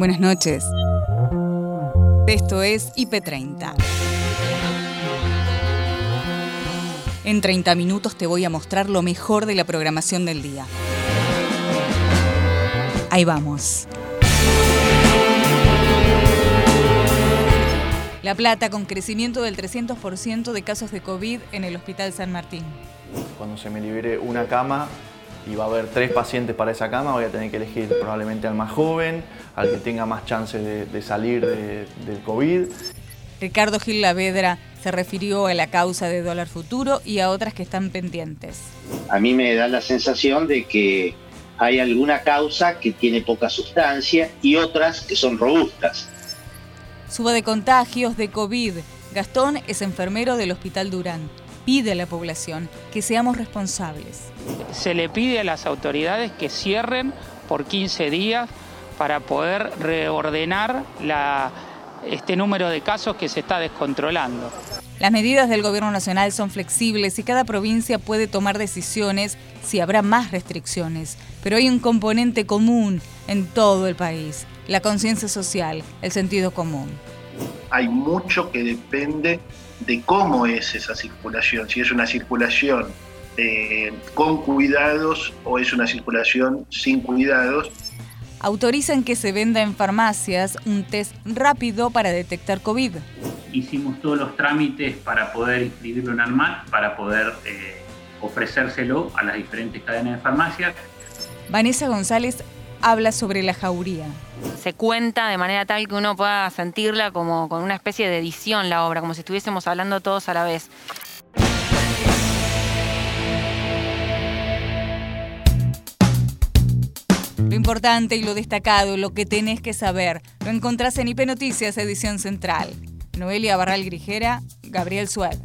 Buenas noches. Esto es IP30. En 30 minutos te voy a mostrar lo mejor de la programación del día. Ahí vamos. La Plata con crecimiento del 300% de casos de COVID en el Hospital San Martín. Cuando se me libere una cama y va a haber tres pacientes para esa cama, voy a tener que elegir probablemente al más joven, al que tenga más chances de, salir del COVID. Ricardo Gil Lavedra se refirió a la causa de dólar futuro y a otras que están pendientes. A mí me da la sensación de que hay alguna causa que tiene poca sustancia y otras que son robustas. Suba de contagios de COVID. Gastón es enfermero del Hospital Durán. Pide a la población que seamos responsables. Se le pide a las autoridades que cierren por 15 días para poder reordenar este número de casos que se está descontrolando. Las medidas del Gobierno Nacional son flexibles y cada provincia puede tomar decisiones si habrá más restricciones, pero hay un componente común en todo el país, la conciencia social, el sentido común. Hay mucho que depende de cómo es esa circulación, si es una circulación eh, con cuidados o es una circulación sin cuidados. Autorizan que se venda en farmacias un test rápido para detectar COVID. Hicimos todos los trámites para poder inscribirlo en ANMAT, para poder eh, ofrecérselo a las diferentes cadenas de farmacias. Vanessa González habla sobre la jauría. Se cuenta de manera tal que uno pueda sentirla como con una especie de edición la obra, como si estuviésemos hablando todos a la vez. Lo importante y lo destacado, lo que tenés que saber, lo encontrás en IP Noticias, edición central. Noelia Barral Grijera, Gabriel Sued.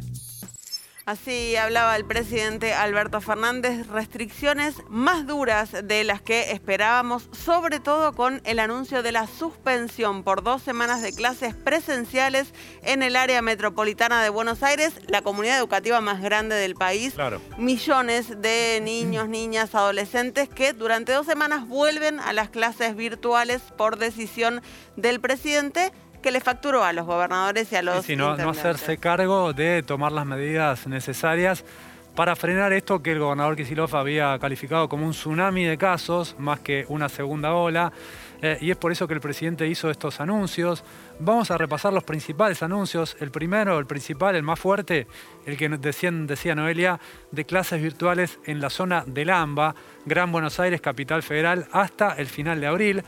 Así hablaba el presidente Alberto Fernández, restricciones más duras de las que esperábamos, sobre todo con el anuncio de la suspensión por dos semanas de clases presenciales en el área metropolitana de Buenos Aires, la comunidad educativa más grande del país. Millones de niños, niñas, adolescentes que durante dos semanas vuelven a las clases virtuales por decisión del presidente que le facturó a los gobernadores y a los sí, no, hacerse cargo de tomar las medidas necesarias para frenar esto que el gobernador Kisilov había calificado como un tsunami de casos, más que una segunda ola, eh, y es por eso que el presidente hizo estos anuncios. Vamos a repasar los principales anuncios. El primero, el principal, el más fuerte, el que decía Noelia, de clases virtuales en la zona del AMBA, Gran Buenos Aires, capital federal, hasta el final de abril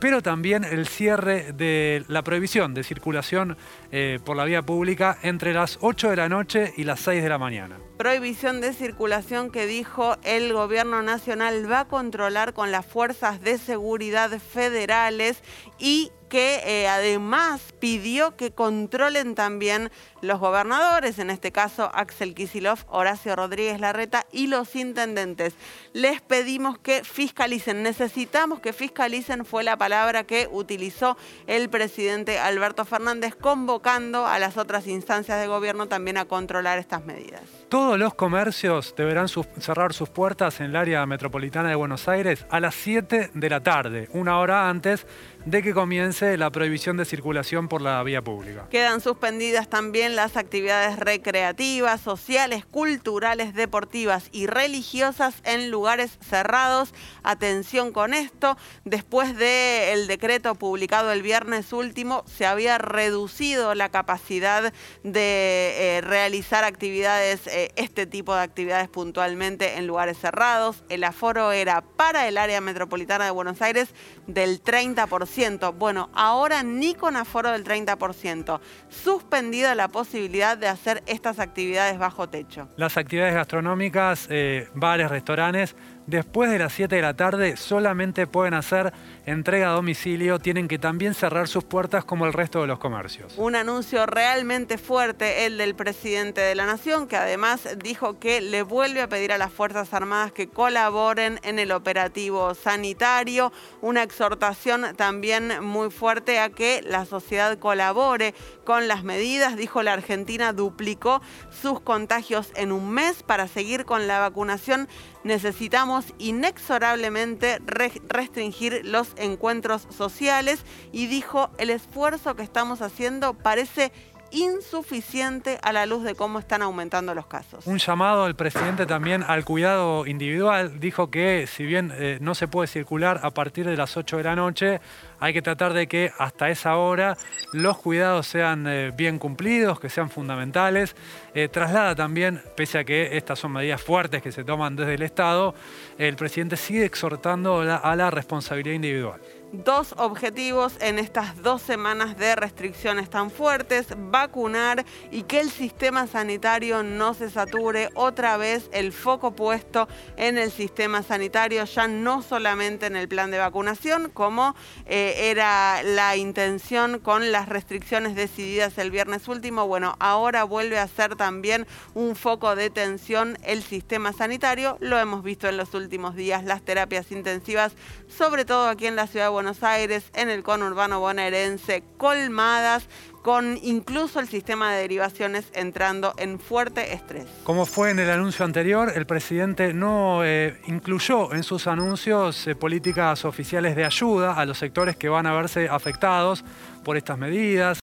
pero también el cierre de la prohibición de circulación eh, por la vía pública entre las 8 de la noche y las 6 de la mañana. Prohibición de circulación que dijo el gobierno nacional va a controlar con las fuerzas de seguridad federales y que eh, además pidió que controlen también los gobernadores, en este caso Axel Kisilov, Horacio Rodríguez Larreta y los intendentes. Les pedimos que fiscalicen, necesitamos que fiscalicen, fue la palabra que utilizó el presidente Alberto Fernández, convocando a las otras instancias de gobierno también a controlar estas medidas. Todos los comercios deberán cerrar sus puertas en el área metropolitana de Buenos Aires a las 7 de la tarde, una hora antes de que comience la prohibición de circulación por la vía pública. Quedan suspendidas también las actividades recreativas, sociales, culturales, deportivas y religiosas en lugares cerrados. Atención con esto, después del decreto publicado el viernes último, se había reducido la capacidad de eh, realizar actividades, eh, este tipo de actividades puntualmente en lugares cerrados. El aforo era para el área metropolitana de Buenos Aires del 30%. Bueno, ahora ni con aforo del 30%. Suspendida la posibilidad de hacer estas actividades bajo techo. Las actividades gastronómicas, eh, bares, restaurantes, después de las 7 de la tarde solamente pueden hacer entrega a domicilio, tienen que también cerrar sus puertas como el resto de los comercios. Un anuncio realmente fuerte, el del presidente de la Nación, que además dijo que le vuelve a pedir a las Fuerzas Armadas que colaboren en el operativo sanitario. Una exhortación también muy fuerte a que la sociedad colabore con las medidas. Dijo la Argentina duplicó sus contagios en un mes para seguir con la vacunación. Necesitamos inexorablemente restringir los encuentros sociales y dijo, el esfuerzo que estamos haciendo parece insuficiente a la luz de cómo están aumentando los casos. Un llamado del presidente también al cuidado individual. Dijo que si bien eh, no se puede circular a partir de las 8 de la noche, hay que tratar de que hasta esa hora los cuidados sean eh, bien cumplidos, que sean fundamentales. Eh, traslada también, pese a que estas son medidas fuertes que se toman desde el Estado, el presidente sigue exhortando a la responsabilidad individual dos objetivos en estas dos semanas de restricciones tan fuertes, vacunar y que el sistema sanitario no se sature, otra vez el foco puesto en el sistema sanitario, ya no solamente en el plan de vacunación, como eh, era la intención con las restricciones decididas el viernes último, bueno, ahora vuelve a ser también un foco de tensión el sistema sanitario, lo hemos visto en los últimos días, las terapias intensivas, sobre todo aquí en la ciudad de Buenos Aires, en el conurbano bonaerense, colmadas con incluso el sistema de derivaciones entrando en fuerte estrés. Como fue en el anuncio anterior, el presidente no eh, incluyó en sus anuncios eh, políticas oficiales de ayuda a los sectores que van a verse afectados por estas medidas.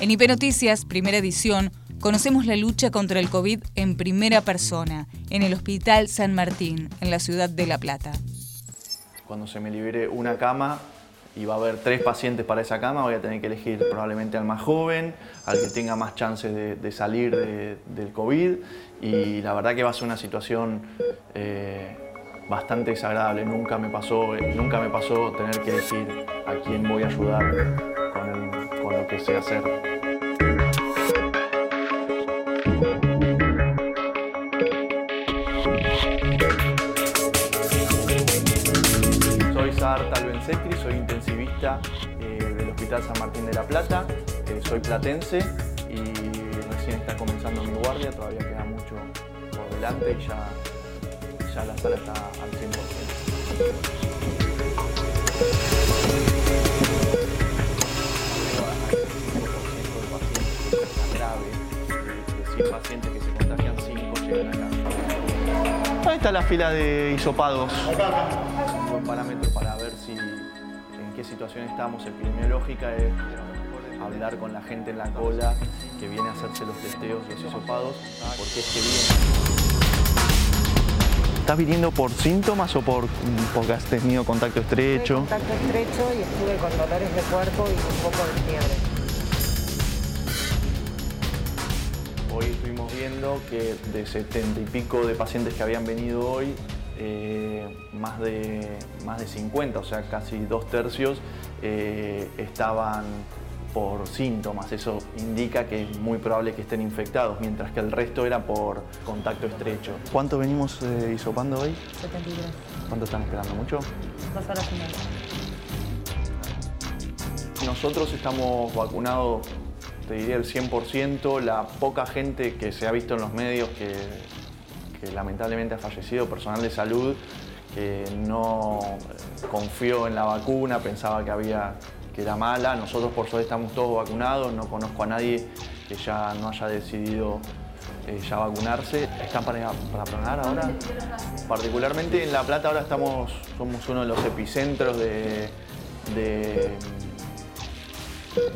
En IP Noticias, primera edición, conocemos la lucha contra el COVID en primera persona, en el Hospital San Martín, en la ciudad de La Plata cuando se me libere una cama y va a haber tres pacientes para esa cama, voy a tener que elegir probablemente al más joven, al que tenga más chances de, salir del COVID y la verdad que va a ser una situación eh, bastante desagradable. Nunca me, pasó, nunca me pasó tener que elegir a quién voy a ayudar con, con lo que sé hacer. Soy intensivista eh, del Hospital San Martín de la Plata, eh, soy platense y recién está comenzando mi guardia, todavía queda mucho por delante y ya, ya la sala está al 100%. de 100 pacientes que se contagian, 5 llegan acá. Ahí está la fila de hisopados. Un buen parámetro para situación estamos epidemiológica es hablar con la gente en la cola que viene a hacerse los testeos, los hisopados, porque es que viene. ¿Estás viniendo por síntomas o por, porque has tenido contacto estrecho? contacto estrecho y estuve con dolores de cuerpo y un poco de fiebre. Hoy estuvimos viendo que de setenta y pico de pacientes que habían venido hoy, eh, más, de, más de 50, o sea, casi dos tercios, eh, estaban por síntomas. Eso indica que es muy probable que estén infectados, mientras que el resto era por contacto estrecho. ¿Cuánto venimos eh, hisopando hoy? 73. ¿Cuánto están esperando? ¿Mucho? Dos horas y media. Nosotros estamos vacunados, te diría el 100%, la poca gente que se ha visto en los medios que lamentablemente ha fallecido, personal de salud que no confió en la vacuna, pensaba que, había, que era mala. Nosotros por suerte estamos todos vacunados, no conozco a nadie que ya no haya decidido eh, ya vacunarse. ¿Están para, para pronar ahora? Particularmente en La Plata ahora estamos, somos uno de los epicentros de, de,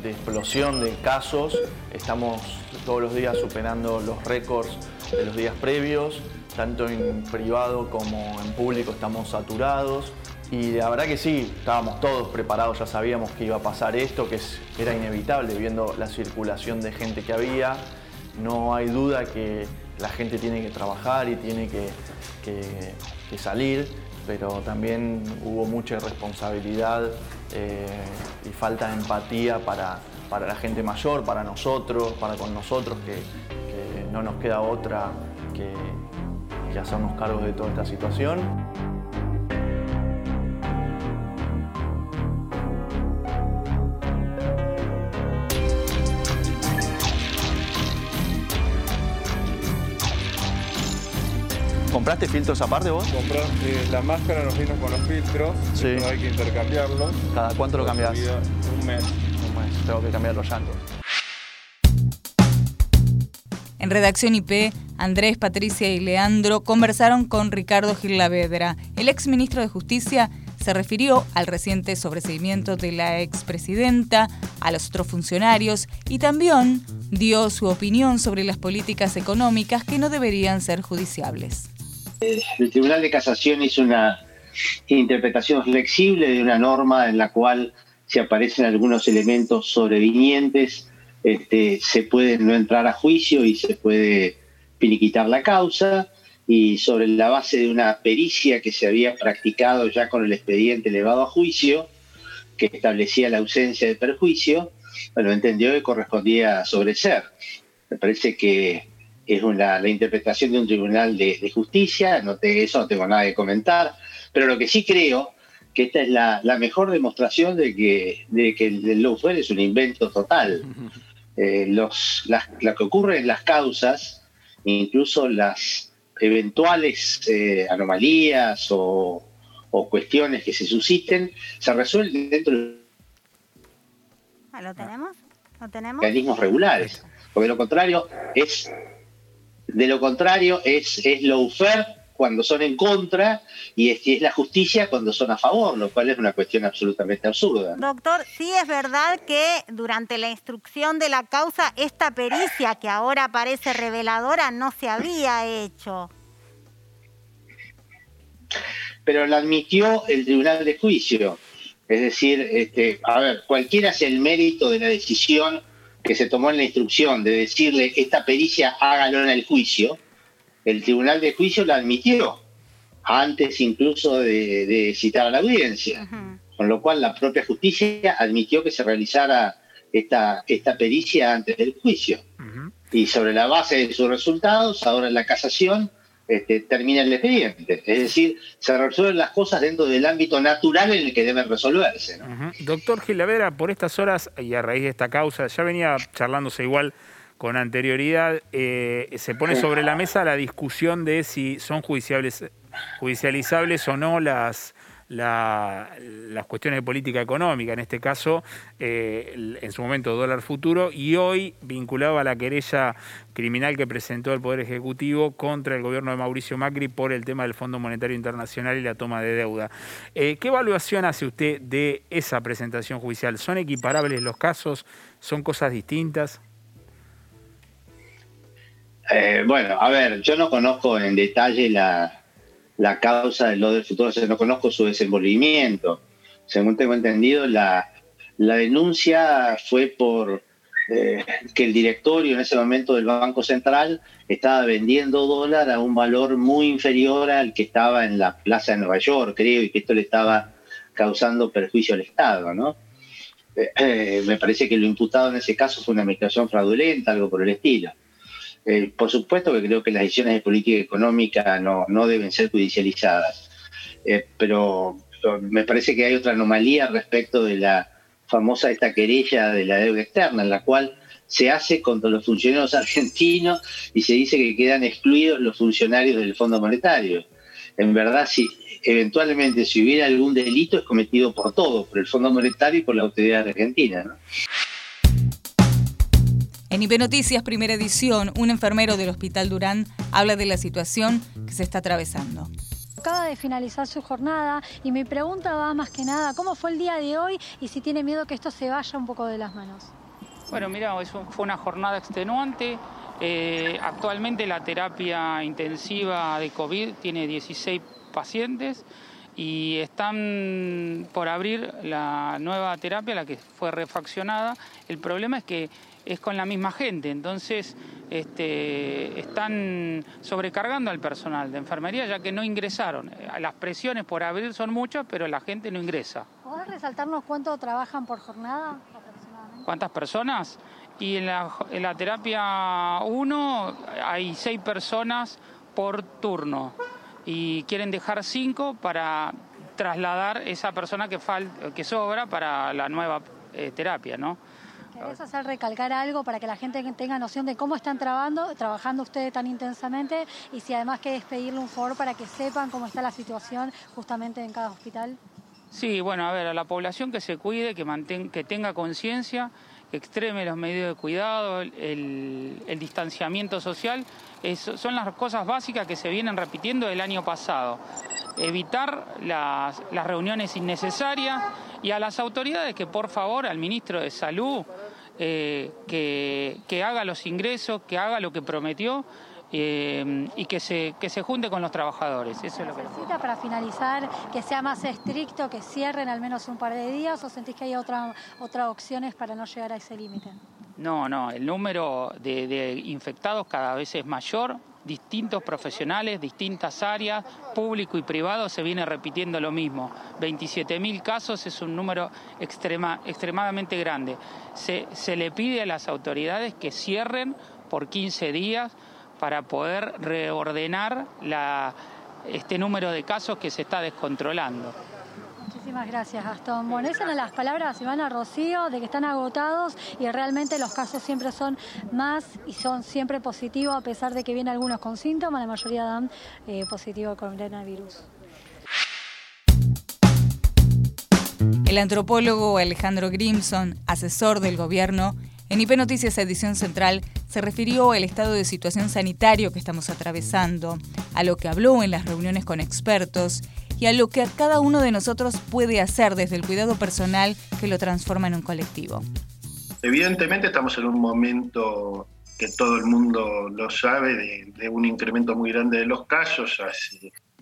de explosión de casos. Estamos todos los días superando los récords de los días previos, tanto en privado como en público estamos saturados. Y la verdad que sí, estábamos todos preparados, ya sabíamos que iba a pasar esto, que era inevitable viendo la circulación de gente que había. No hay duda que la gente tiene que trabajar y tiene que, salir, pero también hubo mucha irresponsabilidad eh, y falta de empatía para, para la gente mayor, para nosotros, para con nosotros, que, no nos queda otra que, hacernos cargo de toda esta situación. ¿Compraste filtros aparte vos? Comprar, eh, la máscara nos vino con los filtros, sí. hay que intercambiarlos. ¿Cada cuánto lo cambias? Un mes. Un mes, tengo que cambiar los llantos. Redacción IP, Andrés, Patricia y Leandro conversaron con Ricardo Gilavedra. El exministro de Justicia se refirió al reciente sobreseimiento de la expresidenta, a los otros funcionarios y también dio su opinión sobre las políticas económicas que no deberían ser judiciables. El Tribunal de Casación hizo una interpretación flexible de una norma en la cual si aparecen algunos elementos sobrevinientes, este, se puede no entrar a juicio y se puede finiquitar la causa y sobre la base de una pericia que se había practicado ya con el expediente elevado a juicio, que establecía la ausencia de perjuicio, bueno, entendió que correspondía sobreser. Me parece que es una, la interpretación de un tribunal de, justicia, eso no tengo nada que comentar, pero lo que sí creo que esta es la, mejor demostración de que, de que el lawfare es un invento total. Eh, los, lo que ocurre en las causas, incluso las eventuales eh, anomalías o, cuestiones que se susciten, se resuelven dentro de ah, ¿Lo tenemos? ¿Lo tenemos? mecanismos regulares. Porque lo contrario es de lo contrario es, es lawfare cuando son en contra y es, la justicia cuando son a favor, lo cual es una cuestión absolutamente absurda. Doctor, sí es verdad que durante la instrucción de la causa esta pericia que ahora parece reveladora no se había hecho. Pero la admitió el Tribunal de Juicio. Es decir, este, a ver, cualquiera sea el mérito de la decisión que se tomó en la instrucción de decirle esta pericia hágalo en el juicio, el Tribunal de Juicio la admitió, antes incluso de, citar a la audiencia. Con lo cual la propia justicia admitió que se realizara esta, esta pericia antes del juicio. Y sobre la base de sus resultados, ahora en la casación este, termina el expediente. Es decir, se resuelven las cosas dentro del ámbito natural en el que deben resolverse. Doctor Gilavera, por estas horas y a raíz de esta causa, ya venía charlándose igual con anterioridad, eh, se pone sobre la mesa la discusión de si son judiciables, judicializables o no las, las cuestiones de política económica, en este caso, eh, en su momento dólar futuro, y hoy vinculado a la querella criminal que presentó el Poder Ejecutivo contra el gobierno de Mauricio Macri por el tema del Fondo Monetario Internacional y la toma de deuda. Eh, ¿Qué evaluación hace usted de esa presentación judicial? ¿Son equiparables los casos? ¿Son cosas distintas? Eh, bueno, a ver, yo no conozco en detalle la, causa del lo del futuro, no conozco su desenvolvimiento. Según tengo entendido, la, denuncia fue por eh, que el directorio en ese momento del Banco Central estaba vendiendo dólar a un valor muy inferior al que estaba en la plaza de Nueva York, creo, y que esto le estaba causando perjuicio al Estado, ¿no? Eh, me parece que lo imputado en ese caso fue una administración fraudulenta, algo por el estilo. Eh, por supuesto que creo que las decisiones de política económica no, deben ser judicializadas, eh, pero, me parece que hay otra anomalía respecto de la famosa esta querella de la deuda externa, en la cual se hace contra los funcionarios argentinos y se dice que quedan excluidos los funcionarios del Fondo Monetario. En verdad, si eventualmente si hubiera algún delito es cometido por todos, por el Fondo Monetario y por la autoridad argentina. ¿no? En IP Noticias, primera edición, un enfermero del Hospital Durán habla de la situación que se está atravesando. Acaba de finalizar su jornada y mi pregunta va más que nada, ¿cómo fue el día de hoy y si tiene miedo que esto se vaya un poco de las manos? Bueno, mira, fue una jornada extenuante. Eh, actualmente la terapia intensiva de COVID tiene 16 pacientes y están por abrir la nueva terapia, la que fue refaccionada. El problema es que es con la misma gente, entonces este, están sobrecargando al personal de enfermería ya que no ingresaron. Las presiones por abrir son muchas, pero la gente no ingresa. ¿Podés resaltarnos cuánto trabajan por jornada ¿Cuántas personas? Y en la, en la terapia 1 hay seis personas por turno y quieren dejar cinco para trasladar esa persona que, que sobra para la nueva eh, terapia, ¿no? ¿Querés hacer recalcar algo para que la gente tenga noción de cómo están trabajando, trabajando ustedes tan intensamente y si además querés pedirle un favor para que sepan cómo está la situación justamente en cada hospital? Sí, bueno, a ver, a la población que se cuide, que, que tenga conciencia extreme los medios de cuidado, el, distanciamiento social, son las cosas básicas que se vienen repitiendo del año pasado. Evitar las, reuniones innecesarias y a las autoridades que por favor, al ministro de Salud, eh, que, que haga los ingresos, que haga lo que prometió eh, y que se, que se junte con los trabajadores. Eso es lo que necesita para finalizar que sea más estricto, que cierren al menos un par de días o sentís que hay otra, otras opciones para no llegar a ese límite? No, no, el número de, de infectados cada vez es mayor, distintos profesionales, distintas áreas, público y privado, se viene repitiendo lo mismo. 27.000 casos es un número extrema, extremadamente grande. Se, se le pide a las autoridades que cierren por 15 días para poder reordenar este número de casos que se está descontrolando. Muchísimas gracias, Gastón. Bueno, esas eran las palabras Ivana Rocío de que están agotados y realmente los casos siempre son más y son siempre positivos, a pesar de que vienen algunos con síntomas, la mayoría dan eh, positivo con coronavirus. El antropólogo Alejandro Grimson, asesor del gobierno, en IP Noticias Edición Central se refirió al estado de situación sanitario que estamos atravesando, a lo que habló en las reuniones con expertos y a lo que cada uno de nosotros puede hacer desde el cuidado personal que lo transforma en un colectivo. Evidentemente estamos en un momento que todo el mundo lo sabe, de, un incremento muy grande de los casos.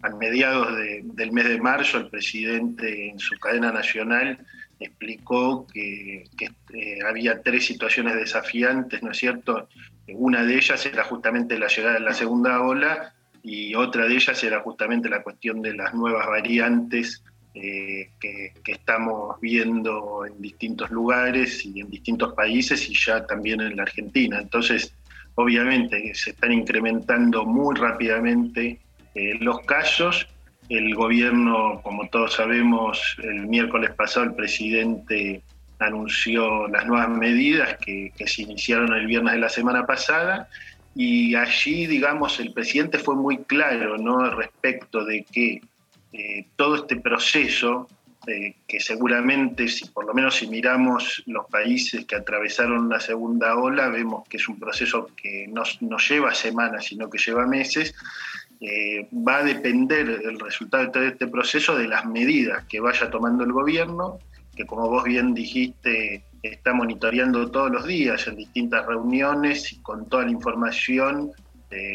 a mediados del mes de marzo, el presidente en su cadena nacional explicó que, eh, había tres situaciones desafiantes, ¿no es cierto? Una de ellas era justamente la llegada de la segunda ola y otra de ellas era justamente la cuestión de las nuevas variantes eh, que, estamos viendo en distintos lugares y en distintos países y ya también en la Argentina. Entonces, obviamente se están incrementando muy rápidamente eh, los casos el gobierno, como todos sabemos, el miércoles pasado el presidente anunció las nuevas medidas que, se iniciaron el viernes de la semana pasada y allí, digamos, el presidente fue muy claro ¿no? respecto de que eh, todo este proceso, eh, que seguramente, si por lo menos si miramos los países que atravesaron la segunda ola, vemos que es un proceso que no, no lleva semanas, sino que lleva meses, eh, va a depender el resultado de todo este proceso de las medidas que vaya tomando el gobierno, que como vos bien dijiste, está monitoreando todos los días en distintas reuniones y con toda la información,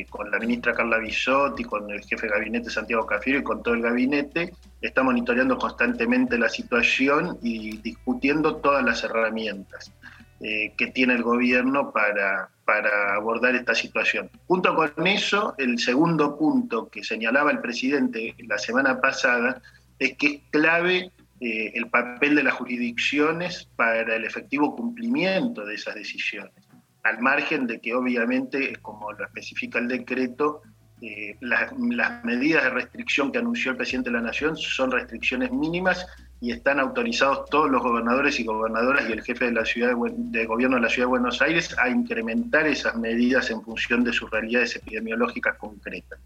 con la ministra Carla Bisotti, con el jefe de gabinete Santiago Cafiero y con todo el gabinete, está monitoreando constantemente la situación y discutiendo todas las herramientas. Eh, que tiene el gobierno para, para abordar esta situación. Junto con eso, el segundo punto que señalaba el presidente la semana pasada es que es clave eh, el papel de las jurisdicciones para el efectivo cumplimiento de esas decisiones, al margen de que obviamente, como lo especifica el decreto, eh, las, medidas de restricción que anunció el presidente de la Nación son restricciones mínimas y están autorizados todos los gobernadores y gobernadoras y el jefe de la ciudad de, gobierno de la ciudad de Buenos Aires a incrementar esas medidas en función de sus realidades epidemiológicas concretas.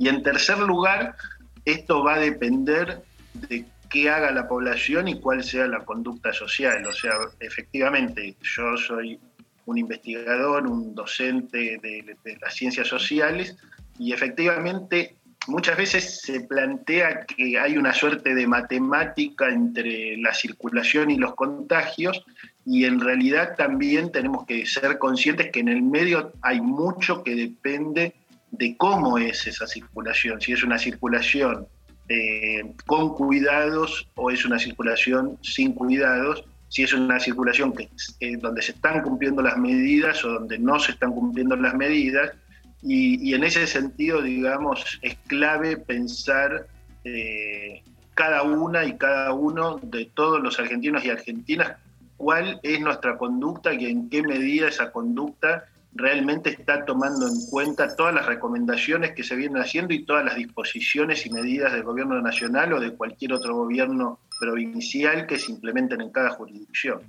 Y en tercer lugar, esto va a depender de qué haga la población y cuál sea la conducta social. O sea, efectivamente, yo soy un investigador, un docente de, de las ciencias sociales, y efectivamente muchas veces se plantea que hay una suerte de matemática entre la circulación y los contagios y en realidad también tenemos que ser conscientes que en el medio hay mucho que depende de cómo es esa circulación, si es una circulación eh, con cuidados o es una circulación sin cuidados, si es una circulación eh, donde se están cumpliendo las medidas o donde no se están cumpliendo las medidas. Y, en ese sentido, digamos, es clave pensar eh, cada una y cada uno de todos los argentinos y argentinas cuál es nuestra conducta y en qué medida esa conducta realmente está tomando en cuenta todas las recomendaciones que se vienen haciendo y todas las disposiciones y medidas del gobierno nacional o de cualquier otro gobierno provincial que se implementen en cada jurisdicción.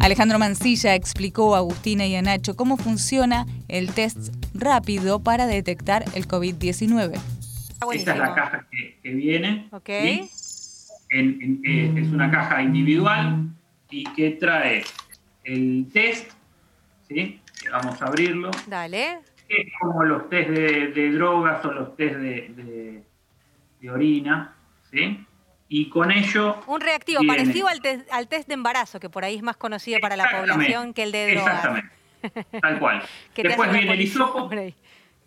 Alejandro Mancilla explicó a Agustina y a Nacho cómo funciona el test rápido para detectar el COVID-19. Esta es la caja que, viene. Ok. en- eh, es una caja individual y que trae el test, ¿sí? Vamos a abrirlo. Dale. Es como los test de, de drogas o los test de, de- de orina, ¿sí? Y con ello... Un reactivo parecido al, test- al test de embarazo, que por ahí es más conocido para la población que el de drogas. Exactamente, tal cual. Después viene el hisopo.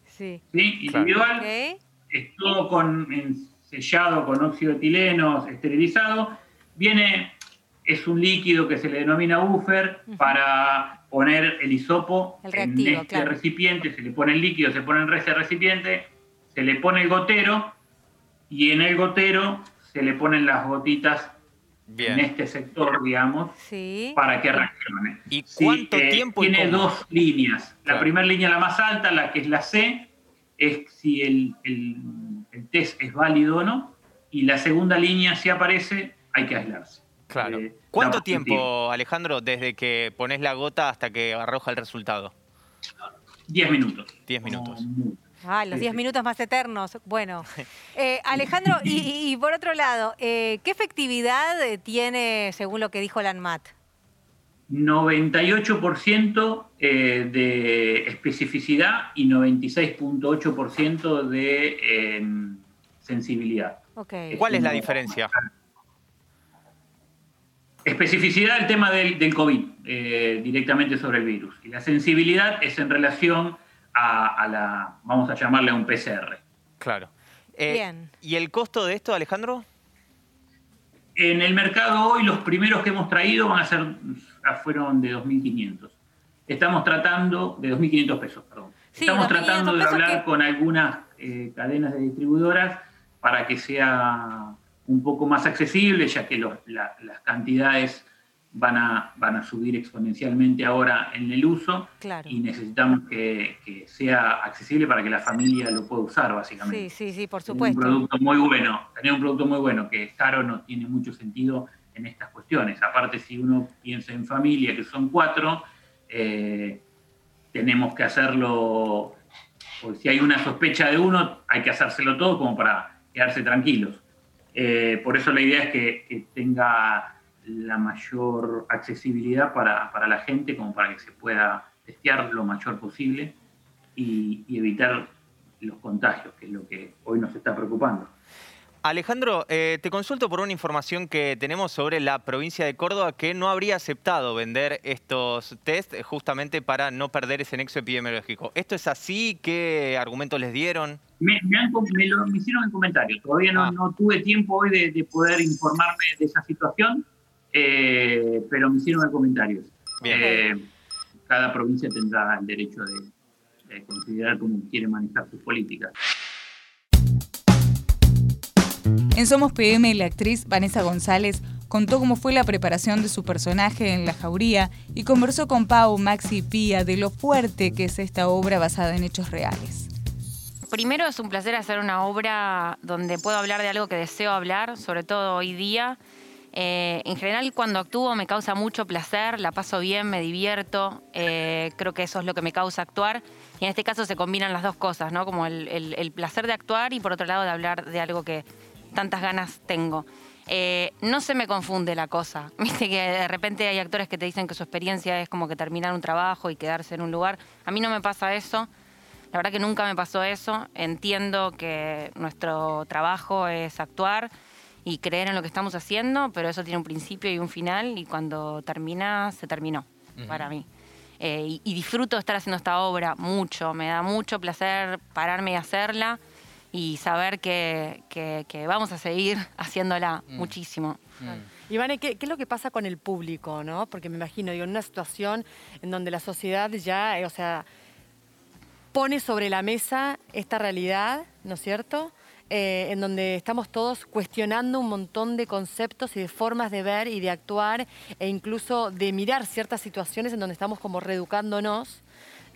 Sí. ¿sí? individual, Ok. es todo con, sellado con óxido de etileno, esterilizado. Viene, es un líquido que se le denomina buffer para poner el hisopo El en este claro. recipiente, se le pone el líquido, se pone en ese recipiente, se le pone el gotero y en el gotero se le ponen las gotitas Bien. en este sector, digamos, Sí. para que reaccione. ¿Y Sí, cuánto eh, tiempo y Tiene cómo? dos líneas. La Claro. primera línea, la más alta, la que es la C, es si el, el- el test es válido o no. Y la segunda línea, si aparece, hay que aislarse. Claro. Eh, ¿Cuánto tiempo, Alejandro, desde que pones la gota hasta que arroja el resultado? 10 minutos. 10 minutos. Ah, los Sí, 10 sí. minutos más eternos. Bueno, Eh, Alejandro, y, por otro lado, eh, ¿qué efectividad tiene, según lo que dijo la ANMAT? 98% eh, de especificidad y 96.8% de eh, sensibilidad. Ok. ¿Cuál es la diferencia? Especificidad el tema del, del COVID, eh, directamente sobre el virus. Y la sensibilidad es en relación a, a la, vamos a llamarle a un PCR. Claro. Eh, Bien. ¿Y el costo de esto, Alejandro? En el mercado hoy los primeros que hemos traído van a ser, fueron de 2.500. Estamos tratando, de 2.500 pesos, perdón. Sí, Estamos 2.500 tratando de hablar que- con algunas eh, cadenas de distribuidoras para que sea un poco más accesible, ya que los- la- las cantidades van a, van a subir exponencialmente ahora en el uso Claro. y necesitamos que, que sea accesible para que la familia lo pueda usar, básicamente. Sí, sí, sí, por Tener supuesto. Un producto muy bueno, tener un producto muy bueno que es caro no tiene mucho sentido en estas cuestiones. Aparte, si uno piensa en familia, que son cuatro, eh, tenemos que hacerlo, porque si hay una sospecha de uno, hay que hacérselo todo como para quedarse tranquilos. Eh, por eso la idea es que, tenga la mayor accesibilidad para, para la gente, como para que se pueda testear lo mayor posible y, y evitar los contagios, que es lo que hoy nos está preocupando. Alejandro, eh, te consulto por una información que tenemos sobre la provincia de Córdoba que no habría aceptado vender estos test justamente para no perder ese nexo epidemiológico. ¿Esto es así? ¿Qué argumentos les dieron? Me, me han com- me lo me hicieron en comentarios. Todavía no, Ah. no tuve tiempo hoy de, de poder informarme de esa situación, eh, pero me hicieron en comentarios. Bien. Eh, cada provincia tendrá el derecho de, de considerar cómo quiere manejar sus políticas. En Somos PM, la actriz Vanessa González contó cómo fue la preparación de su personaje en La Jauría y conversó con Pau, Maxi y Pía de lo fuerte que es esta obra basada en hechos reales. Primero es un placer hacer una obra donde puedo hablar de algo que deseo hablar, sobre todo hoy día. Eh, en general cuando actúo me causa mucho placer, la paso bien, me divierto, eh, creo que eso es lo que me causa actuar. Y en este caso se combinan las dos cosas, ¿no? Como el, el- el placer de actuar y por otro lado de hablar de algo que tantas ganas tengo. Eh, no se me confunde la cosa. Viste que de repente hay actores que te dicen que su experiencia es como que terminar un trabajo y quedarse en un lugar. A mí no me pasa eso. La verdad que nunca me pasó eso. Entiendo que nuestro trabajo es actuar y creer en lo que estamos haciendo, pero eso tiene un principio y un final y cuando termina, se terminó para mí. Eh, y, y disfruto estar haciendo esta obra mucho. Me da mucho placer pararme y hacerla y saber que, que- que vamos a seguir haciéndola Mm. muchísimo. Ivane, ¿qué, qué es lo que pasa con el público, no? Porque me imagino, digo, en una situación en donde la sociedad ya, eh, o sea, pone sobre la mesa esta realidad, ¿no es cierto? Eh, en donde estamos todos cuestionando un montón de conceptos y de formas de ver y de actuar e incluso de mirar ciertas situaciones en donde estamos como reeducándonos.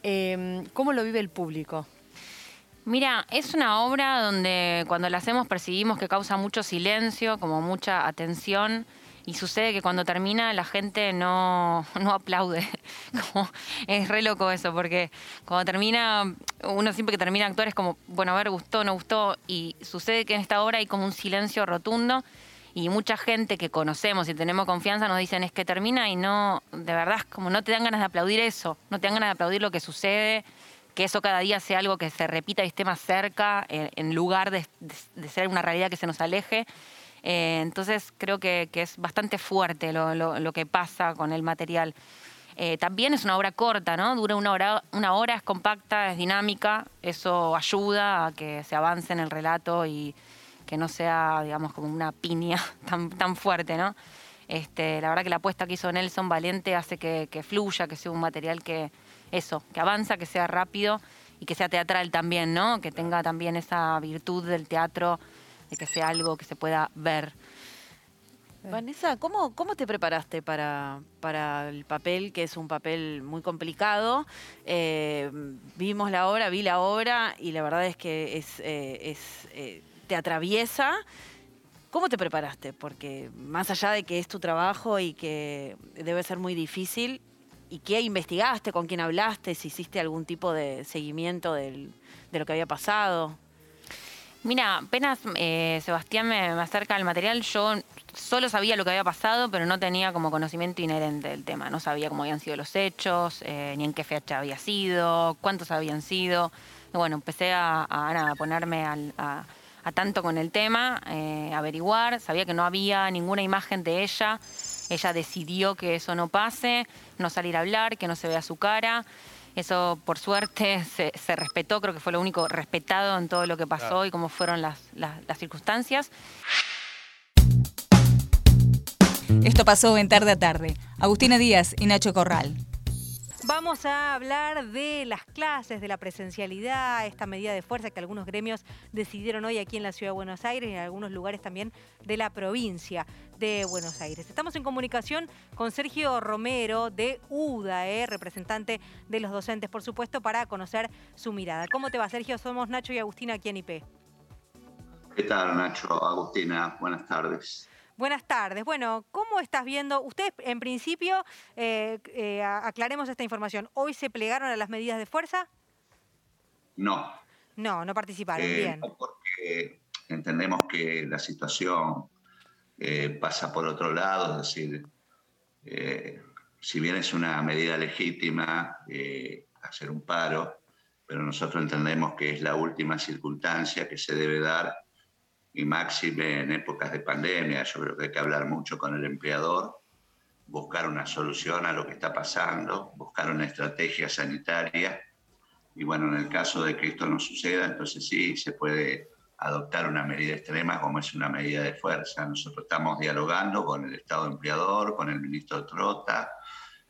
Eh, ¿Cómo lo vive el público? Mira, es una obra donde cuando la hacemos percibimos que causa mucho silencio, como mucha atención, y sucede que cuando termina la gente no, no aplaude. Como, es re loco eso, porque cuando termina, uno siempre que termina actuar es como, bueno, a ver, gustó, no gustó, y sucede que en esta obra hay como un silencio rotundo, Y mucha gente que conocemos y tenemos confianza nos dicen es que termina y no, de verdad, como no te dan ganas de aplaudir eso, no te dan ganas de aplaudir lo que sucede, que eso cada día sea algo que se repita y esté más cerca, en, lugar de, ser una realidad que se nos aleje. Eh, entonces creo que, es bastante fuerte lo, que pasa con el material. Eh, también es una obra corta, ¿no? Dura una hora, una hora, es compacta, es dinámica, eso ayuda a que se avance en el relato y, que no sea, digamos, como una piña tan, tan fuerte, ¿no? Este, la verdad que la apuesta que hizo Nelson Valiente hace que, fluya, que sea un material que, eso, que avanza, que sea rápido y que sea teatral también, ¿no? Que tenga también esa virtud del teatro, de que sea algo que se pueda ver. Vanessa, ¿cómo, cómo te preparaste para, para, el papel, que es un papel muy complicado? Eh, vimos la obra, vi la obra y la verdad es que es, eh, es eh, te atraviesa. ¿Cómo te preparaste? Porque más allá de que es tu trabajo y que debe ser muy difícil, ¿y qué investigaste? ¿Con quién hablaste? ¿Si hiciste algún tipo de seguimiento de lo que había pasado? Mira, apenas eh, Sebastián me, acerca al material, yo solo sabía lo que había pasado, pero no tenía como conocimiento inherente del tema. No sabía cómo habían sido los hechos, eh, ni en qué fecha había sido, cuántos habían sido. bueno, empecé a, a, ponerme a a tanto con el tema, eh, averiguar, sabía que no había ninguna imagen de ella, ella decidió que eso no pase, no salir a hablar, que no se vea su cara. Eso, por suerte, se, respetó, creo que fue lo único respetado en todo lo que pasó y cómo fueron las, las circunstancias. Esto pasó en tarde a tarde. Agustina Díaz y Nacho Corral. Vamos a hablar de las clases, de la presencialidad, esta medida de fuerza que algunos gremios decidieron hoy aquí en la Ciudad de Buenos Aires y en algunos lugares también de la provincia de Buenos Aires. Estamos en comunicación con Sergio Romero de UDAE, representante de los docentes, por supuesto, para conocer su mirada. ¿Cómo te va, Sergio? Somos Nacho y Agustina aquí en IP. ¿Qué tal, Nacho? Agustina, buenas tardes. Buenas tardes. Bueno, ¿cómo estás viendo? Ustedes, en principio, eh, eh, aclaremos esta información. ¿Hoy se plegaron a las medidas de fuerza? No. No, no participaron. Eh, Bien. Porque entendemos que la situación pasa por otro lado, es decir, si bien es una medida legítima hacer un paro, pero nosotros entendemos que es la última circunstancia que se debe dar y máxime en épocas de pandemia. Yo creo que hay que hablar mucho con el empleador, buscar una solución a lo que está pasando, buscar una estrategia sanitaria. Y bueno, en el caso de que esto no suceda, entonces sí se puede adoptar una medida extrema como es una medida de fuerza. Nosotros estamos dialogando con el Estado empleador, con el ministro Trota,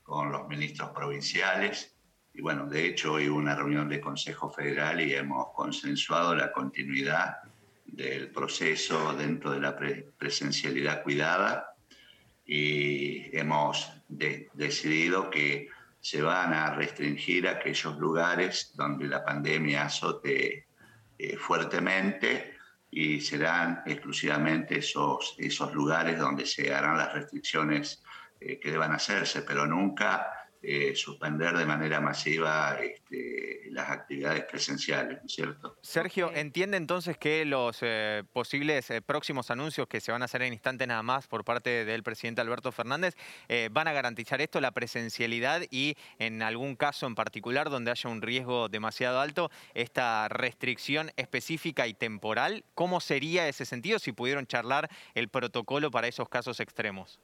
con los ministros provinciales. Y bueno, de hecho hoy hubo una reunión de Consejo Federal y hemos consensuado la continuidad del proceso dentro de la presencialidad cuidada y hemos decidido que se van a restringir aquellos lugares donde la pandemia azote eh, fuertemente y serán exclusivamente esos, esos lugares donde se harán las restricciones eh, que deban hacerse, pero nunca eh, suspender de manera masiva este, las actividades presenciales, ¿no es cierto? Sergio, ¿entiende entonces que los eh, posibles eh, próximos anuncios que se van a hacer en instante nada más por parte del presidente Alberto Fernández van a garantizar esto, la presencialidad y en algún caso en particular donde haya un riesgo demasiado alto, esta restricción específica y temporal? ¿Cómo sería ese sentido si pudieron charlar el protocolo para esos casos extremos?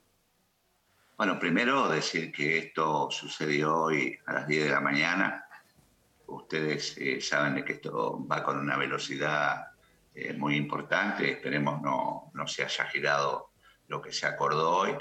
Bueno, primero decir que esto sucedió hoy a las 10 de la mañana. Ustedes eh, saben de que esto va con una velocidad eh, muy importante. Esperemos no, no se haya girado lo que se acordó hoy,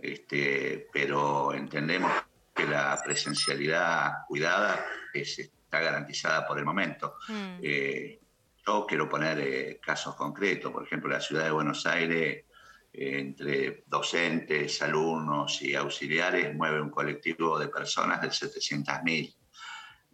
este, pero entendemos que la presencialidad cuidada está garantizada por el momento. Mm. Eh, yo quiero poner casos concretos. Por ejemplo, la ciudad de Buenos Aires entre docentes, alumnos y auxiliares, mueve un colectivo de personas de 700.000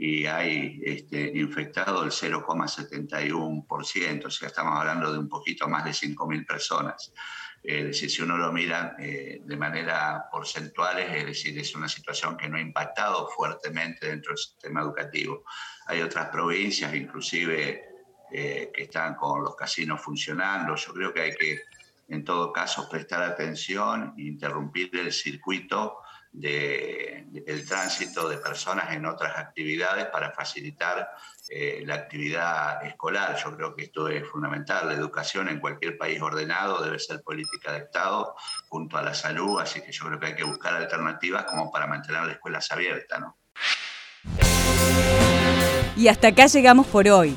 y hay este, infectado el 0,71%, o sea, estamos hablando de un poquito más de 5.000 personas. Es decir, si uno lo mira eh, de manera porcentual, es decir, es una situación que no ha impactado fuertemente dentro del sistema educativo. Hay otras provincias, inclusive, eh, que están con los casinos funcionando. Yo creo que hay que en todo caso prestar atención e interrumpir el circuito del tránsito de personas en otras actividades para facilitar eh, la actividad escolar. Yo creo que esto es fundamental. La educación en cualquier país ordenado debe ser política de Estado junto a la salud, así que yo creo que hay que buscar alternativas como para mantener las escuelas abiertas. ¿no? Y hasta acá llegamos por hoy.